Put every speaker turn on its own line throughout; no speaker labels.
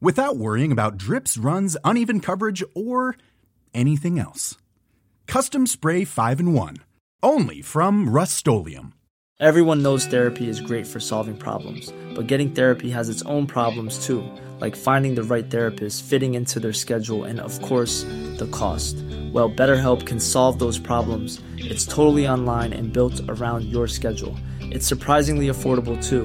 without worrying about drips, runs, uneven coverage, or anything else. Custom Spray 5 in 1. Only from Rust
Everyone knows therapy is great for solving problems, but getting therapy has its own problems too, like finding the right therapist, fitting into their schedule, and of course, the cost. Well, BetterHelp can solve those problems. It's totally online and built around your schedule. It's surprisingly affordable too.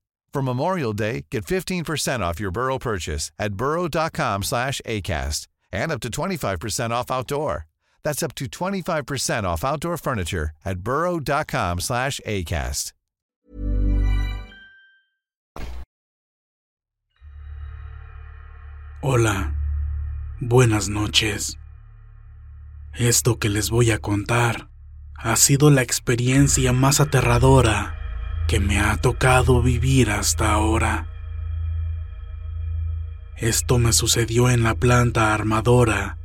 For Memorial Day, get 15% off your Burrow purchase at burrow.com slash ACAST and up to 25% off outdoor. That's up to 25% off outdoor furniture at burrow.com slash ACAST.
Hola, buenas noches. Esto que les voy a contar ha sido la experiencia más aterradora que me ha tocado vivir hasta ahora. Esto me sucedió en la planta armadora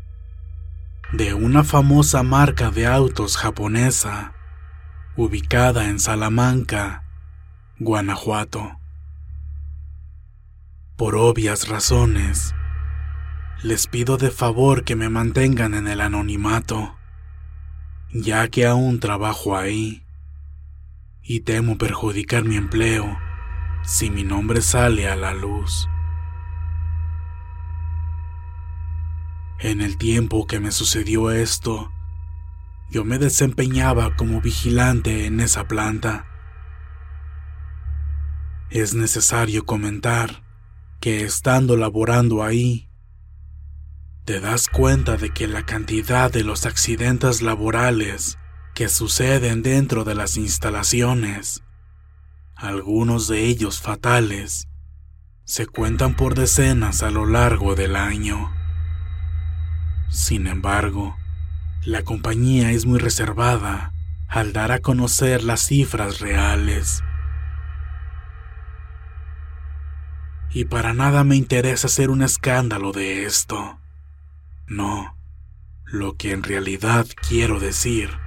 de una famosa marca de autos japonesa ubicada en Salamanca, Guanajuato. Por obvias razones, les pido de favor que me mantengan en el anonimato, ya que aún trabajo ahí y temo perjudicar mi empleo si mi nombre sale a la luz. En el tiempo que me sucedió esto, yo me desempeñaba como vigilante en esa planta. Es necesario comentar que estando laborando ahí, te das cuenta de que la cantidad de los accidentes laborales que suceden dentro de las instalaciones, algunos de ellos fatales, se cuentan por decenas a lo largo del año. Sin embargo, la compañía es muy reservada al dar a conocer las cifras reales. Y para nada me interesa hacer un escándalo de esto. No, lo que en realidad quiero decir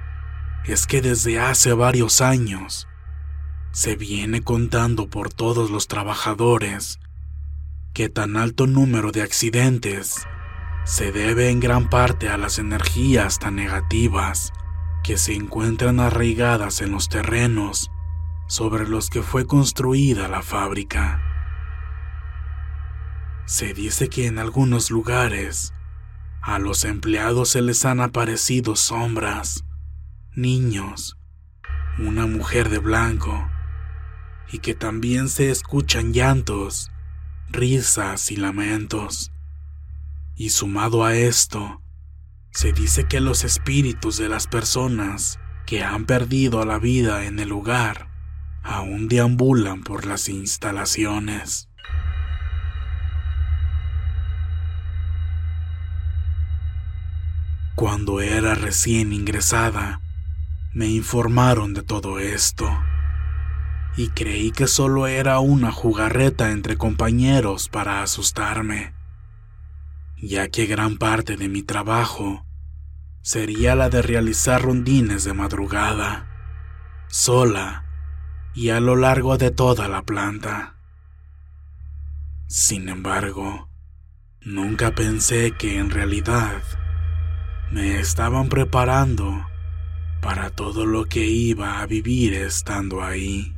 es que desde hace varios años se viene contando por todos los trabajadores que tan alto número de accidentes se debe en gran parte a las energías tan negativas que se encuentran arraigadas en los terrenos sobre los que fue construida la fábrica. Se dice que en algunos lugares a los empleados se les han aparecido sombras niños, una mujer de blanco, y que también se escuchan llantos, risas y lamentos. Y sumado a esto, se dice que los espíritus de las personas que han perdido la vida en el lugar aún deambulan por las instalaciones. Cuando era recién ingresada, me informaron de todo esto y creí que solo era una jugarreta entre compañeros para asustarme, ya que gran parte de mi trabajo sería la de realizar rondines de madrugada, sola y a lo largo de toda la planta. Sin embargo, nunca pensé que en realidad me estaban preparando para todo lo que iba a vivir estando ahí.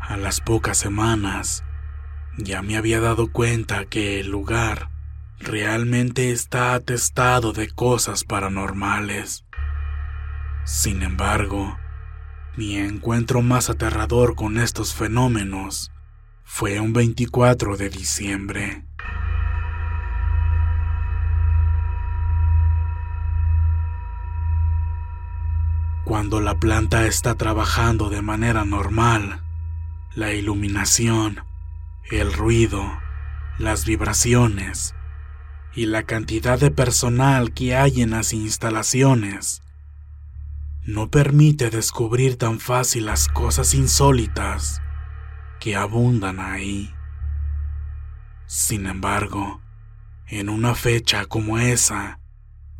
A las pocas semanas, Ya me había dado cuenta que el lugar realmente está atestado de cosas paranormales. Sin embargo, mi encuentro más aterrador con estos fenómenos fue un 24 de diciembre. Cuando la planta está trabajando de manera normal, la iluminación, el ruido, las vibraciones y la cantidad de personal que hay en las instalaciones no permite descubrir tan fácil las cosas insólitas que abundan ahí. Sin embargo, en una fecha como esa,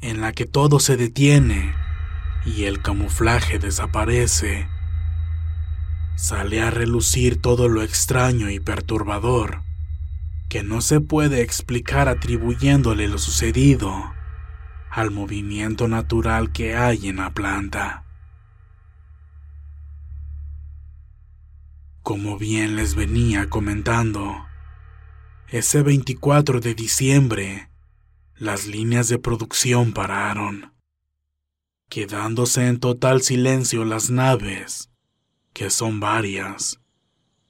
en la que todo se detiene y el camuflaje desaparece, sale a relucir todo lo extraño y perturbador que no se puede explicar atribuyéndole lo sucedido al movimiento natural que hay en la planta. Como bien les venía comentando, ese 24 de diciembre las líneas de producción pararon, quedándose en total silencio las naves, que son varias,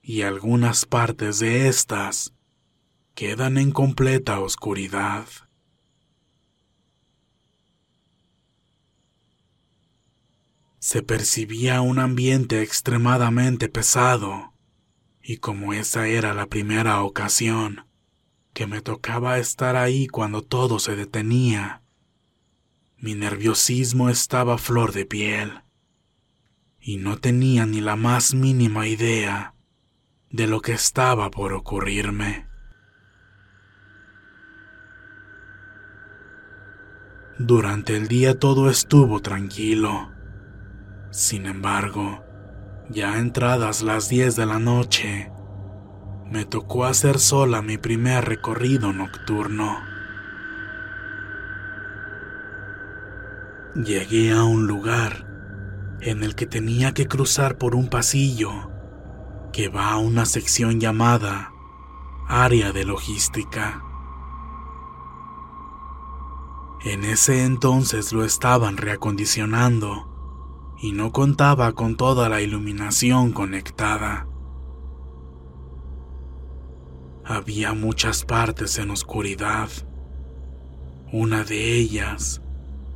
y algunas partes de estas quedan en completa oscuridad. Se percibía un ambiente extremadamente pesado, y como esa era la primera ocasión que me tocaba estar ahí cuando todo se detenía, mi nerviosismo estaba a flor de piel, y no tenía ni la más mínima idea de lo que estaba por ocurrirme. Durante el día todo estuvo tranquilo sin embargo, ya entradas las 10 de la noche, me tocó hacer sola mi primer recorrido nocturno. Llegué a un lugar en el que tenía que cruzar por un pasillo que va a una sección llamada área de logística. En ese entonces lo estaban reacondicionando y no contaba con toda la iluminación conectada. Había muchas partes en oscuridad. Una de ellas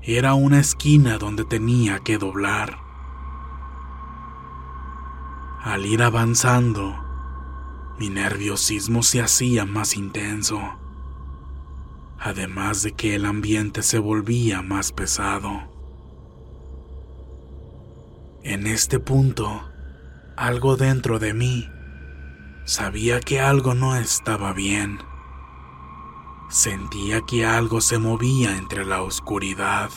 era una esquina donde tenía que doblar. Al ir avanzando, mi nerviosismo se hacía más intenso, además de que el ambiente se volvía más pesado. En este punto, algo dentro de mí sabía que algo no estaba bien. Sentía que algo se movía entre la oscuridad,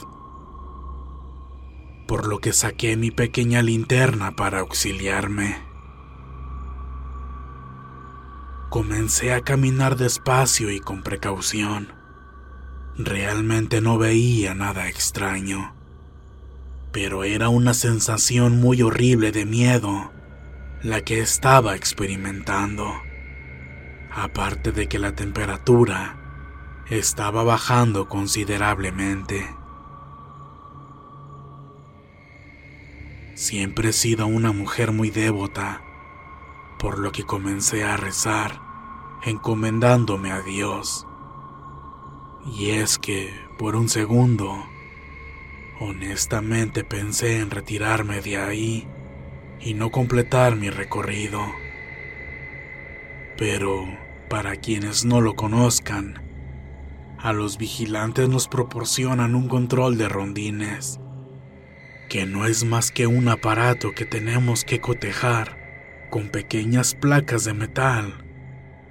por lo que saqué mi pequeña linterna para auxiliarme. Comencé a caminar despacio y con precaución. Realmente no veía nada extraño pero era una sensación muy horrible de miedo la que estaba experimentando. Aparte de que la temperatura estaba bajando considerablemente. Siempre he sido una mujer muy devota, por lo que comencé a rezar, encomendándome a Dios. Y es que, por un segundo, Honestamente pensé en retirarme de ahí y no completar mi recorrido. Pero, para quienes no lo conozcan, a los vigilantes nos proporcionan un control de rondines, que no es más que un aparato que tenemos que cotejar con pequeñas placas de metal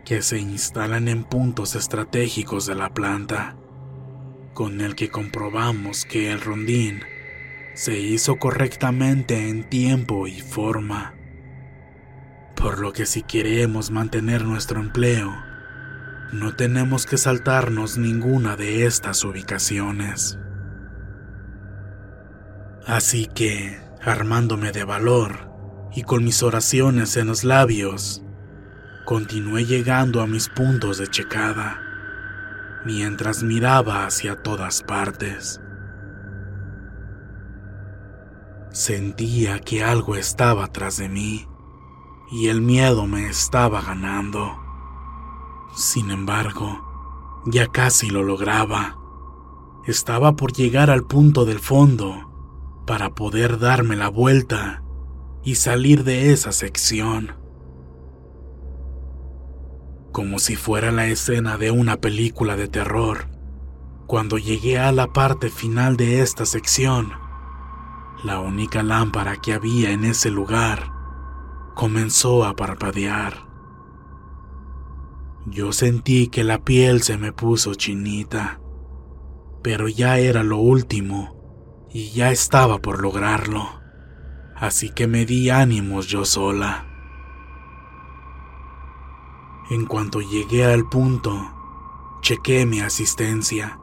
que se instalan en puntos estratégicos de la planta con el que comprobamos que el rondín se hizo correctamente en tiempo y forma. Por lo que si queremos mantener nuestro empleo, no tenemos que saltarnos ninguna de estas ubicaciones. Así que, armándome de valor y con mis oraciones en los labios, Continué llegando a mis puntos de checada mientras miraba hacia todas partes. Sentía que algo estaba atrás de mí y el miedo me estaba ganando. Sin embargo, ya casi lo lograba. Estaba por llegar al punto del fondo para poder darme la vuelta y salir de esa sección. Como si fuera la escena de una película de terror, cuando llegué a la parte final de esta sección, la única lámpara que había en ese lugar comenzó a parpadear. Yo sentí que la piel se me puso chinita, pero ya era lo último y ya estaba por lograrlo, así que me di ánimos yo sola. En cuanto llegué al punto, chequé mi asistencia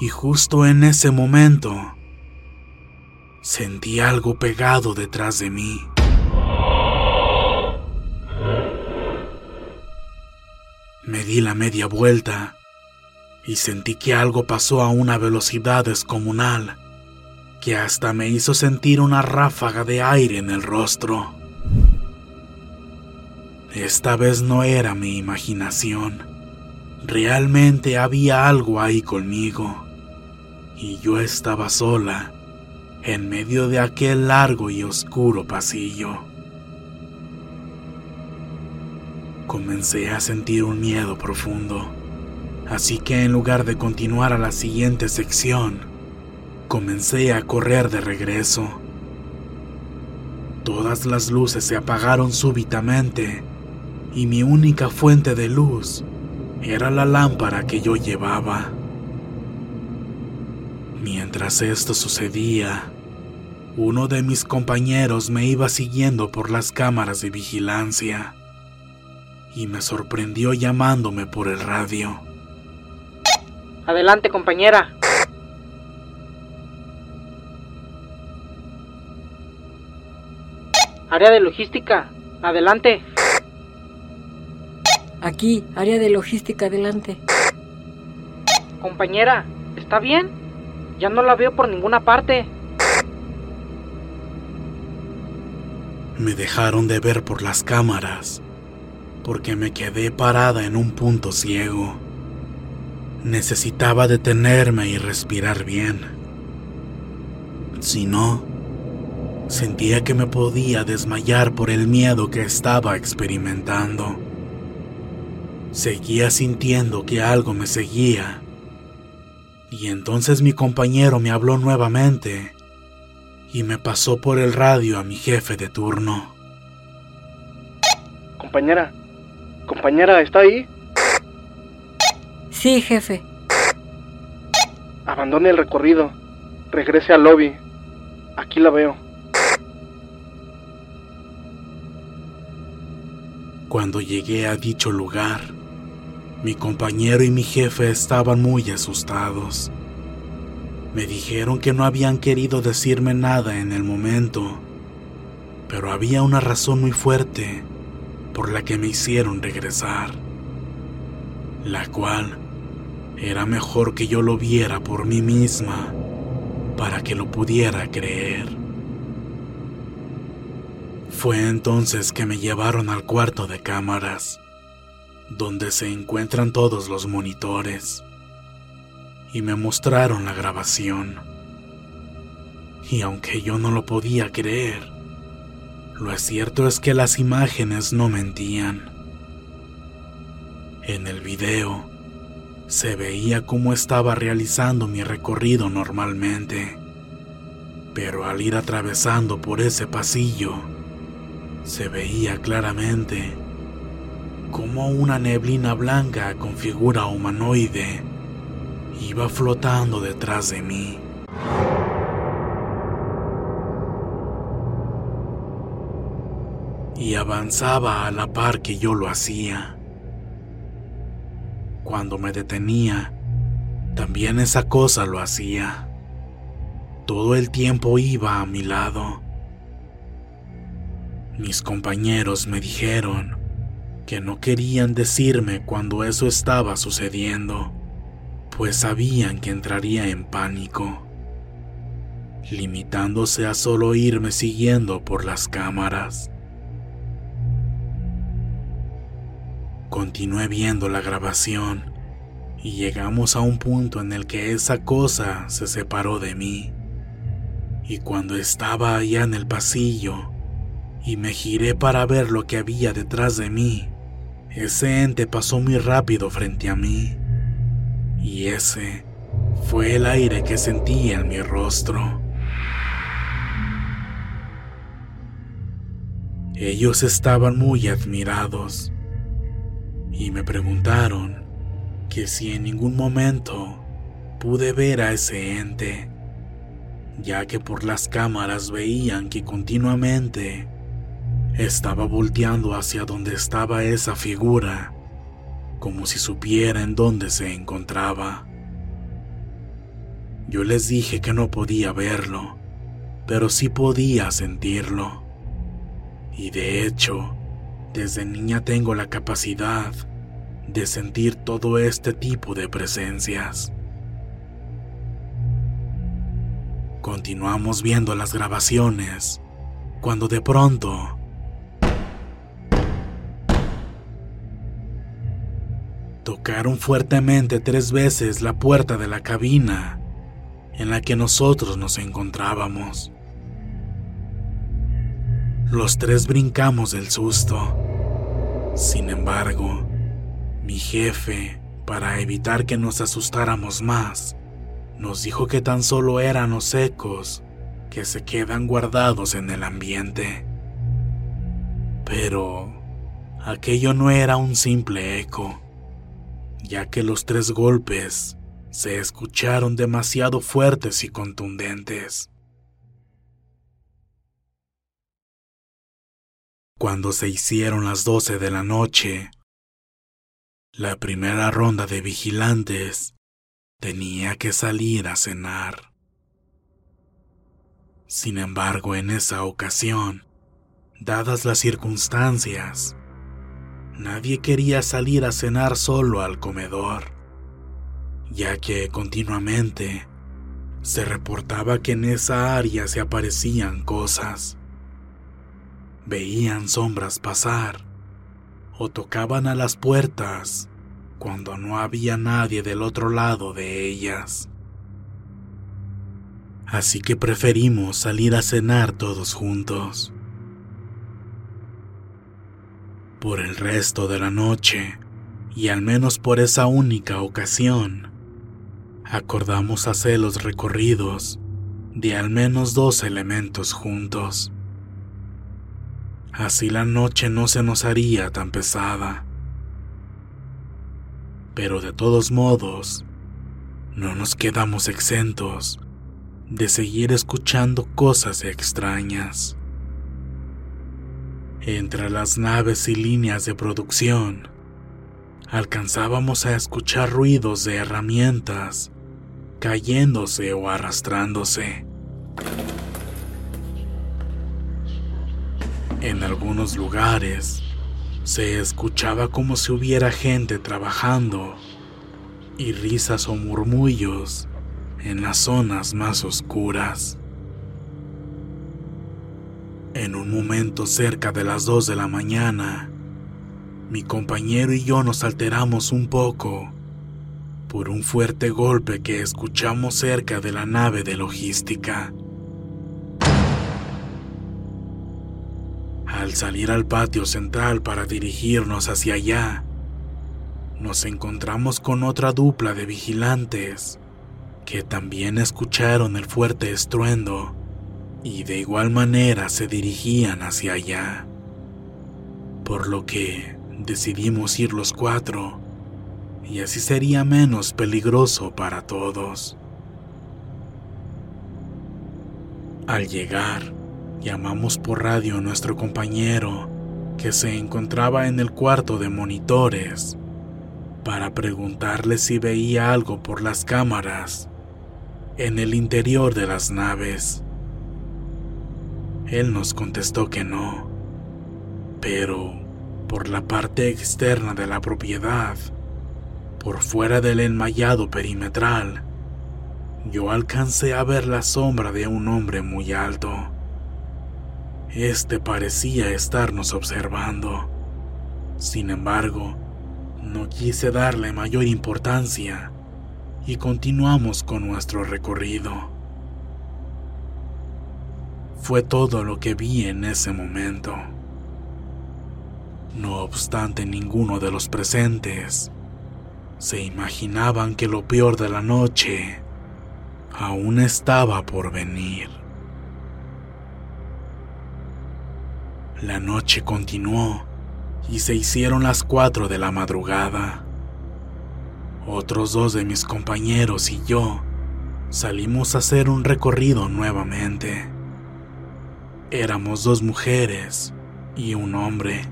y justo en ese momento sentí algo pegado detrás de mí. Me di la media vuelta y sentí que algo pasó a una velocidad descomunal que hasta me hizo sentir una ráfaga de aire en el rostro. Esta vez no era mi imaginación. Realmente había algo ahí conmigo. Y yo estaba sola, en medio de aquel largo y oscuro pasillo. Comencé a sentir un miedo profundo, así que en lugar de continuar a la siguiente sección, comencé a correr de regreso. Todas las luces se apagaron súbitamente y mi única fuente de luz era la lámpara que yo llevaba. Mientras esto sucedía, uno de mis compañeros me iba siguiendo por las cámaras de vigilancia y me sorprendió llamándome por el radio.
Adelante, compañera. Área de logística, adelante.
Aquí, área de logística, adelante.
Compañera, ¿está bien? Ya no la veo por ninguna parte.
Me dejaron de ver por las cámaras porque me quedé parada en un punto ciego. Necesitaba detenerme y respirar bien. Si no, sentía que me podía desmayar por el miedo que estaba experimentando. Seguía sintiendo que algo me seguía. Y entonces mi compañero me habló nuevamente y me pasó por el radio a mi jefe de turno.
Compañera, Compañera, ¿está ahí?
Sí, jefe.
Abandone el recorrido. Regrese al lobby. Aquí la veo.
Cuando llegué a dicho lugar, mi compañero y mi jefe estaban muy asustados. Me dijeron que no habían querido decirme nada en el momento, pero había una razón muy fuerte por la que me hicieron regresar, la cual era mejor que yo lo viera por mí misma para que lo pudiera creer. Fue entonces que me llevaron al cuarto de cámaras, donde se encuentran todos los monitores, y me mostraron la grabación. Y aunque yo no lo podía creer, lo cierto es que las imágenes no mentían. En el video se veía cómo estaba realizando mi recorrido normalmente, pero al ir atravesando por ese pasillo, se veía claramente como una neblina blanca con figura humanoide iba flotando detrás de mí. Y avanzaba a la par que yo lo hacía. Cuando me detenía, también esa cosa lo hacía. Todo el tiempo iba a mi lado. Mis compañeros me dijeron que no querían decirme cuando eso estaba sucediendo, pues sabían que entraría en pánico, limitándose a solo irme siguiendo por las cámaras. Continué viendo la grabación y llegamos a un punto en el que esa cosa se separó de mí. Y cuando estaba allá en el pasillo y me giré para ver lo que había detrás de mí, ese ente pasó muy rápido frente a mí. Y ese fue el aire que sentí en mi rostro. Ellos estaban muy admirados y me preguntaron que si en ningún momento pude ver a ese ente, ya que por las cámaras veían que continuamente estaba volteando hacia donde estaba esa figura, como si supiera en dónde se encontraba. Yo les dije que no podía verlo, pero sí podía sentirlo. Y de hecho, desde niña tengo la capacidad de sentir todo este tipo de presencias. Continuamos viendo las grabaciones cuando de pronto tocaron fuertemente tres veces la puerta de la cabina en la que nosotros nos encontrábamos. Los tres brincamos del susto. Sin embargo, mi jefe, para evitar que nos asustáramos más, nos dijo que tan solo eran los ecos que se quedan guardados en el ambiente. Pero aquello no era un simple eco, ya que los tres golpes se escucharon demasiado fuertes y contundentes. Cuando se hicieron las doce de la noche, la primera ronda de vigilantes tenía que salir a cenar. Sin embargo, en esa ocasión, dadas las circunstancias, nadie quería salir a cenar solo al comedor, ya que continuamente se reportaba que en esa área se aparecían cosas veían sombras pasar o tocaban a las puertas cuando no había nadie del otro lado de ellas. Así que preferimos salir a cenar todos juntos. Por el resto de la noche, y al menos por esa única ocasión, acordamos hacer los recorridos de al menos dos elementos juntos. Así la noche no se nos haría tan pesada. Pero de todos modos, no nos quedamos exentos de seguir escuchando cosas extrañas. Entre las naves y líneas de producción, alcanzábamos a escuchar ruidos de herramientas cayéndose o arrastrándose. En algunos lugares se escuchaba como si hubiera gente trabajando y risas o murmullos en las zonas más oscuras. En un momento cerca de las 2 de la mañana, mi compañero y yo nos alteramos un poco por un fuerte golpe que escuchamos cerca de la nave de logística. Al salir al patio central para dirigirnos hacia allá, nos encontramos con otra dupla de vigilantes que también escucharon el fuerte estruendo y de igual manera se dirigían hacia allá. Por lo que decidimos ir los cuatro y así sería menos peligroso para todos. Al llegar, Llamamos por radio a nuestro compañero, que se encontraba en el cuarto de monitores, para preguntarle si veía algo por las cámaras en el interior de las naves. Él nos contestó que no, pero Por la parte externa de la propiedad, por fuera del enmayado perimetral, yo alcancé a ver la sombra de un hombre muy alto. Este parecía estarnos observando. Sin embargo, no quise darle mayor importancia y continuamos con nuestro recorrido. Fue todo lo que vi en ese momento. No obstante, ninguno de los presentes se imaginaban que lo peor de la noche aún estaba por venir. La noche continuó y se hicieron las cuatro de la madrugada. Otros dos de mis compañeros y yo salimos a hacer un recorrido nuevamente. Éramos dos mujeres y un hombre.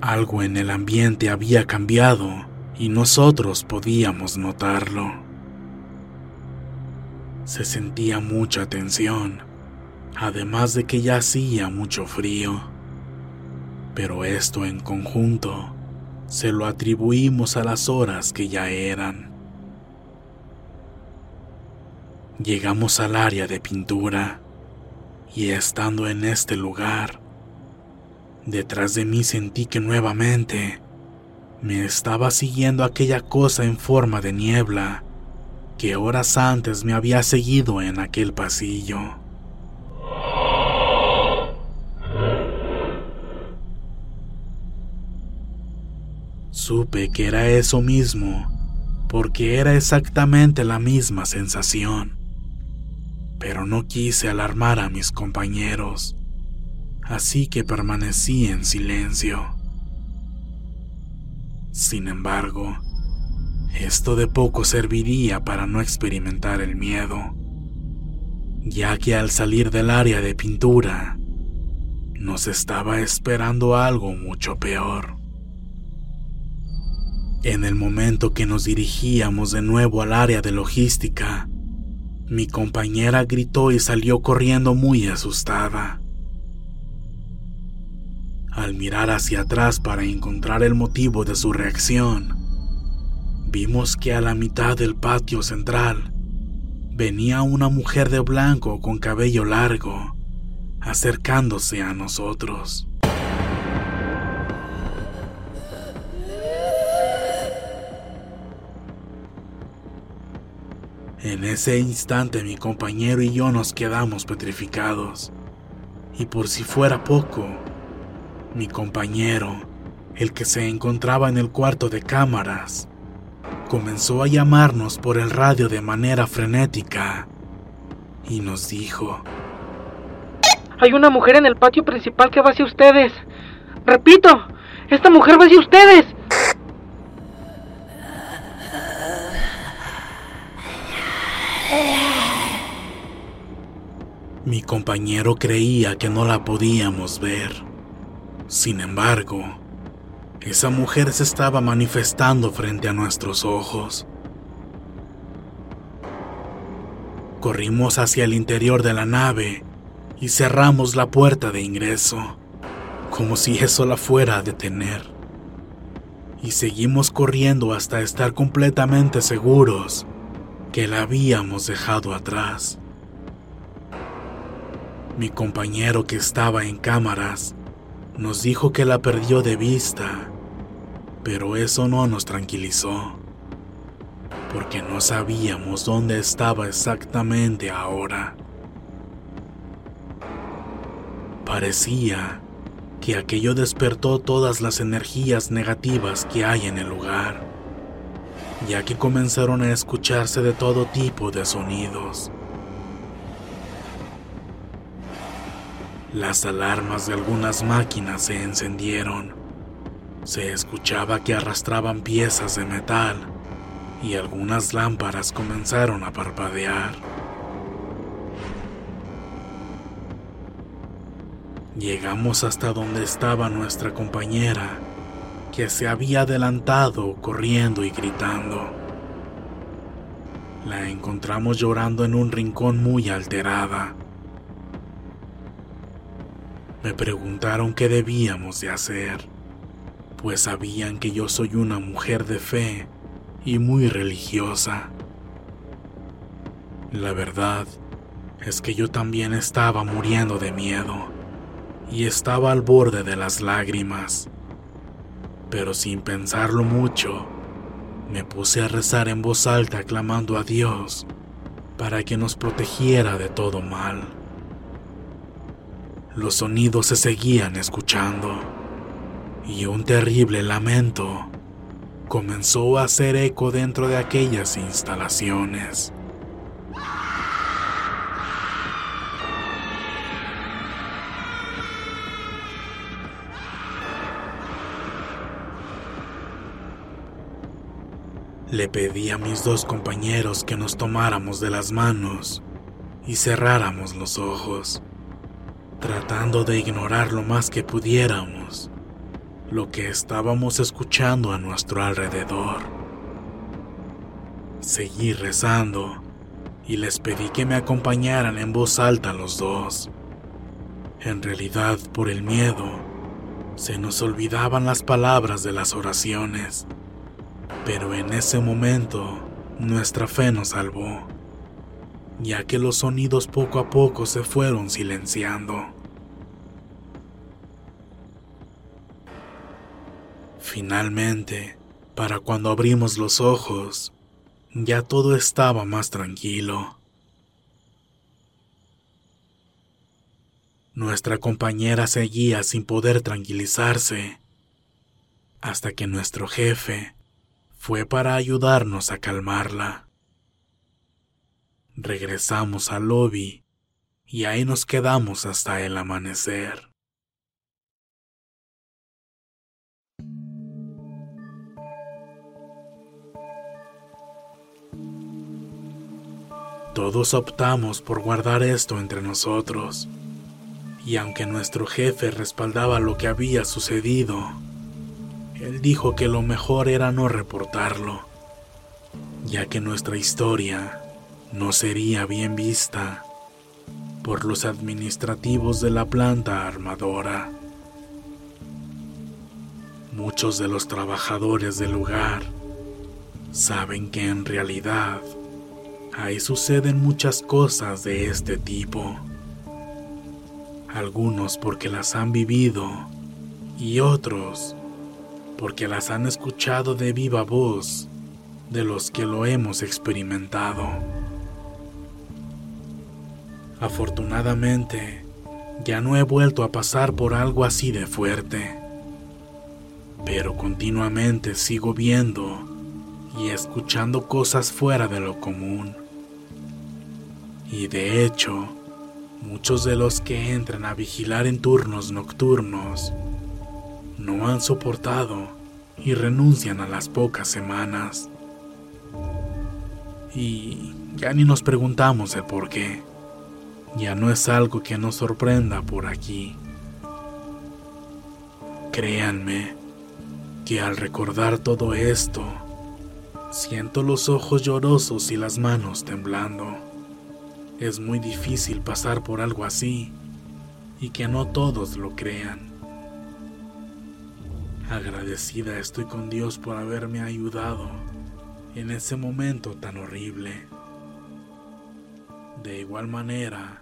Algo en el ambiente había cambiado y nosotros podíamos notarlo. Se sentía mucha tensión, además de que ya hacía mucho frío. Pero esto en conjunto se lo atribuimos a las horas que ya eran. Llegamos al área de pintura y estando en este lugar, detrás de mí sentí que nuevamente me estaba siguiendo aquella cosa en forma de niebla que horas antes me había seguido en aquel pasillo. Supe que era eso mismo, porque era exactamente la misma sensación. Pero no quise alarmar a mis compañeros, así que permanecí en silencio. Sin embargo, esto de poco serviría para no experimentar el miedo, ya que al salir del área de pintura, nos estaba esperando algo mucho peor. En el momento que nos dirigíamos de nuevo al área de logística, mi compañera gritó y salió corriendo muy asustada. Al mirar hacia atrás para encontrar el motivo de su reacción, vimos que a la mitad del patio central venía una mujer de blanco con cabello largo, acercándose a nosotros. En ese instante mi compañero y yo nos quedamos petrificados. Y por si fuera poco, mi compañero, el que se encontraba en el cuarto de cámaras, comenzó a llamarnos por el radio de manera frenética y nos dijo,
Hay una mujer en el patio principal que va hacia ustedes. Repito, esta mujer va hacia ustedes.
Mi compañero creía que no la podíamos ver. Sin embargo, esa mujer se estaba manifestando frente a nuestros ojos. Corrimos hacia el interior de la nave y cerramos la puerta de ingreso, como si eso la fuera a detener. Y seguimos corriendo hasta estar completamente seguros que la habíamos dejado atrás. Mi compañero que estaba en cámaras nos dijo que la perdió de vista, pero eso no nos tranquilizó, porque no sabíamos dónde estaba exactamente ahora. Parecía que aquello despertó todas las energías negativas que hay en el lugar, ya que comenzaron a escucharse de todo tipo de sonidos Las alarmas de algunas máquinas se encendieron. Se escuchaba que arrastraban piezas de metal y algunas lámparas comenzaron a parpadear. Llegamos hasta donde estaba nuestra compañera, que se había adelantado corriendo y gritando. La encontramos llorando en un rincón muy alterada. Me preguntaron qué debíamos de hacer, pues sabían que yo soy una mujer de fe y muy religiosa. La verdad es que yo también estaba muriendo de miedo y estaba al borde de las lágrimas. Pero sin pensarlo mucho, me puse a rezar en voz alta clamando a Dios para que nos protegiera de todo mal. Los sonidos se seguían escuchando y un terrible lamento comenzó a hacer eco dentro de aquellas instalaciones. Le pedí a mis dos compañeros que nos tomáramos de las manos y cerráramos los ojos, tratando de ignorar lo más que pudiéramos lo que estábamos escuchando a nuestro alrededor. Seguí rezando y les pedí que me acompañaran en voz alta los dos. En realidad, por el miedo, se nos olvidaban las palabras de las oraciones pero en ese momento nuestra fe nos salvó, ya que los sonidos poco a poco se fueron silenciando. Finalmente, para cuando abrimos los ojos, ya todo estaba más tranquilo. Nuestra compañera seguía sin poder tranquilizarse, hasta que nuestro jefe fue para ayudarnos a calmarla. Regresamos al lobby y ahí nos quedamos hasta el amanecer. Todos optamos por guardar esto entre nosotros, y aunque nuestro jefe respaldaba lo que había sucedido, él dijo que lo mejor era no reportarlo, ya que nuestra historia no sería bien vista por los administrativos de la planta armadora. Muchos de los trabajadores del lugar saben que en realidad ahí suceden muchas cosas de este tipo. Algunos porque las han vivido y otros porque las han escuchado de viva voz de los que lo hemos experimentado. Afortunadamente, ya no he vuelto a pasar por algo así de fuerte, pero continuamente sigo viendo y escuchando cosas fuera de lo común. Y de hecho, muchos de los que entran a vigilar en turnos nocturnos no han soportado y renuncian a las pocas semanas. Y ya ni nos preguntamos el por qué. Ya no es algo que nos sorprenda por aquí. Créanme que al recordar todo esto, siento los ojos llorosos y las manos temblando. Es muy difícil pasar por algo así y que no todos lo crean. Agradecida estoy con Dios por haberme ayudado en ese momento tan horrible. De igual manera,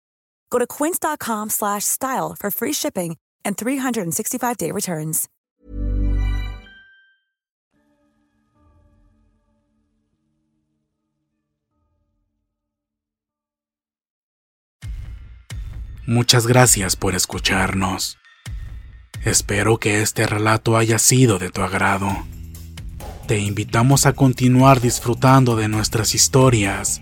Go to quince.com/style for free shipping and 365-day returns.
Muchas gracias por escucharnos. Espero que este relato haya sido de tu agrado. Te invitamos a continuar disfrutando de nuestras historias